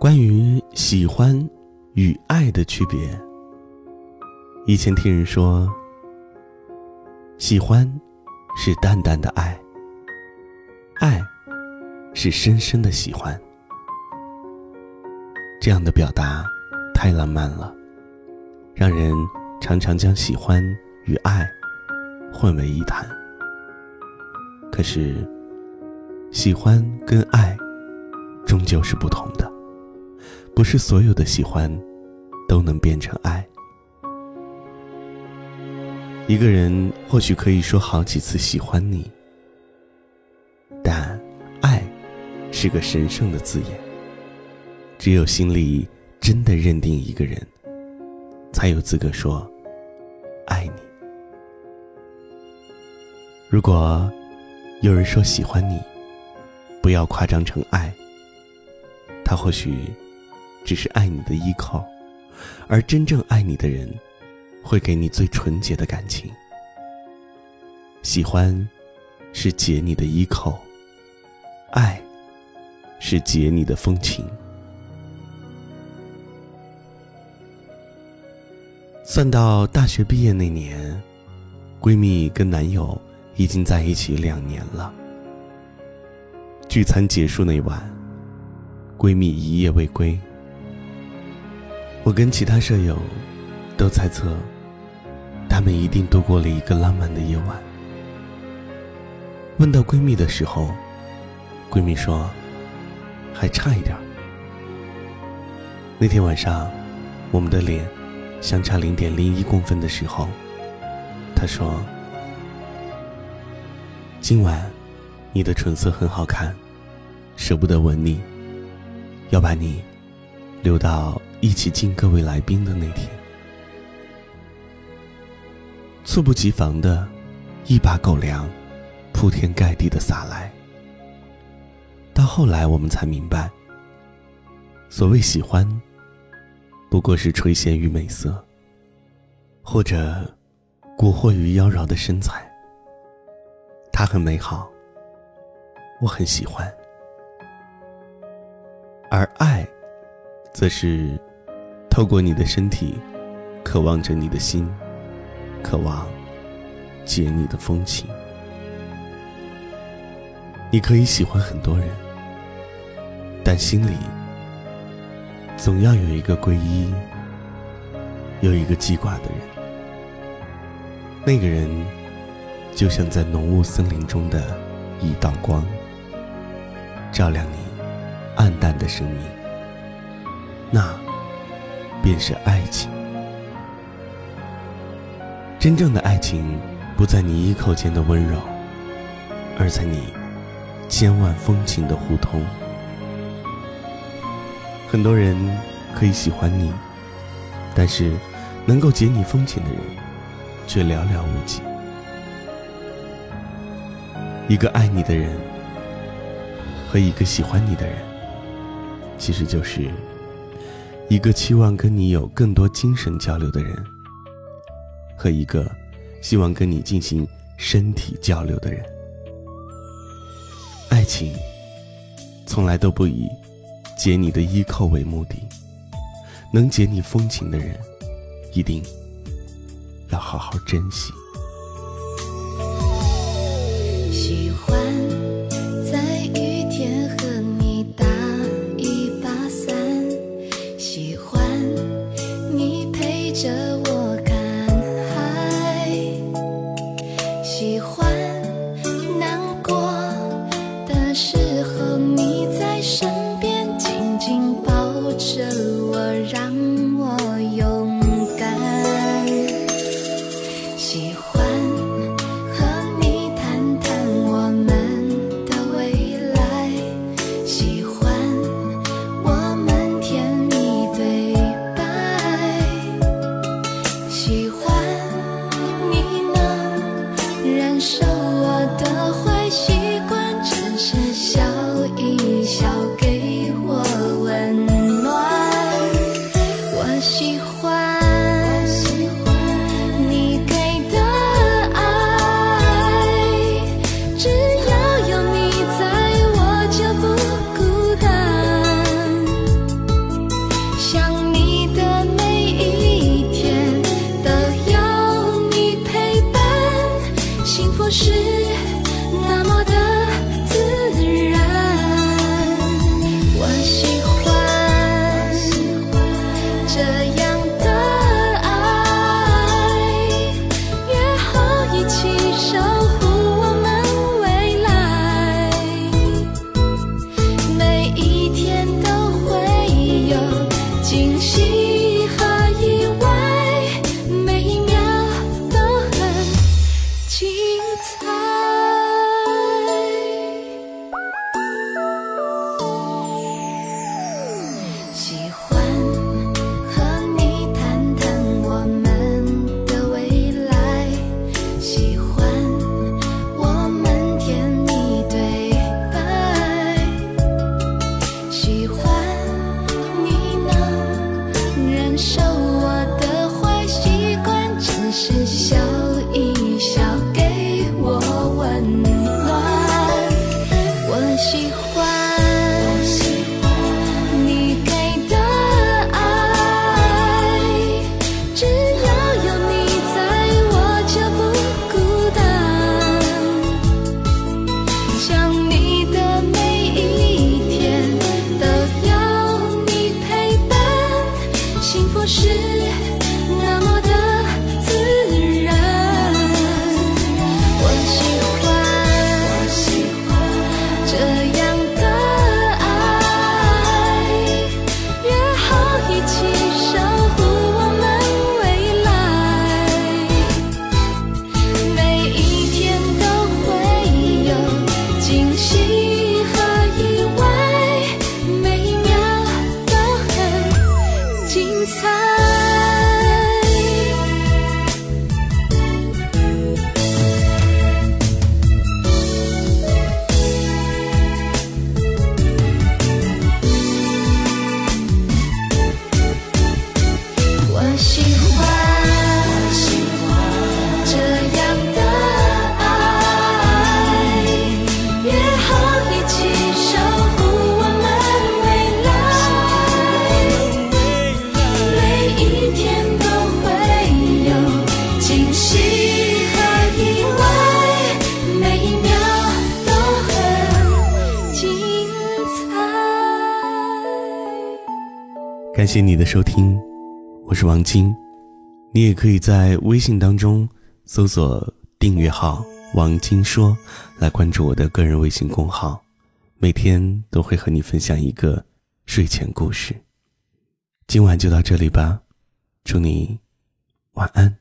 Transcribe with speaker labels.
Speaker 1: 关于喜欢与爱的区别，以前听人说，喜欢是淡淡的爱，爱是深深的喜欢。这样的表达太浪漫了，让人常常将喜欢与爱混为一谈。可是，喜欢跟爱终究是不同的，不是所有的喜欢都能变成爱。一个人或许可以说好几次喜欢你，但爱是个神圣的字眼。只有心里真的认定一个人，才有资格说爱你。如果有人说喜欢你，不要夸张成爱。他或许只是爱你的依靠，而真正爱你的人，会给你最纯洁的感情。喜欢是解你的依靠，爱是解你的风情。算到大学毕业那年，闺蜜跟男友已经在一起两年了。聚餐结束那晚，闺蜜一夜未归。我跟其他舍友都猜测，他们一定度过了一个浪漫的夜晚。问到闺蜜的时候，闺蜜说：“还差一点。”那天晚上，我们的脸。相差零点零一公分的时候，她说：“今晚你的唇色很好看，舍不得吻你，要把你留到一起敬各位来宾的那天。”猝不及防的一把狗粮，铺天盖地的洒来。到后来我们才明白，所谓喜欢。不过是垂涎于美色，或者蛊惑于妖娆的身材。它很美好，我很喜欢。而爱，则是透过你的身体，渴望着你的心，渴望解你的风情。你可以喜欢很多人，但心里。总要有一个皈依，有一个记挂的人。那个人，就像在浓雾森林中的一道光，照亮你暗淡的生命。那，便是爱情。真正的爱情，不在你一口间的温柔，而在你千万风情的互通。很多人可以喜欢你，但是能够解你风情的人却寥寥无几。一个爱你的人和一个喜欢你的人，其实就是一个期望跟你有更多精神交流的人，和一个希望跟你进行身体交流的人。爱情从来都不以。解你的依靠为目的，能解你风情的人，一定要好好珍惜。
Speaker 2: 这。喜欢
Speaker 1: 感谢你的收听，我是王晶。你也可以在微信当中搜索订阅号“王晶说”，来关注我的个人微信公号，每天都会和你分享一个睡前故事。今晚就到这里吧，祝你晚安。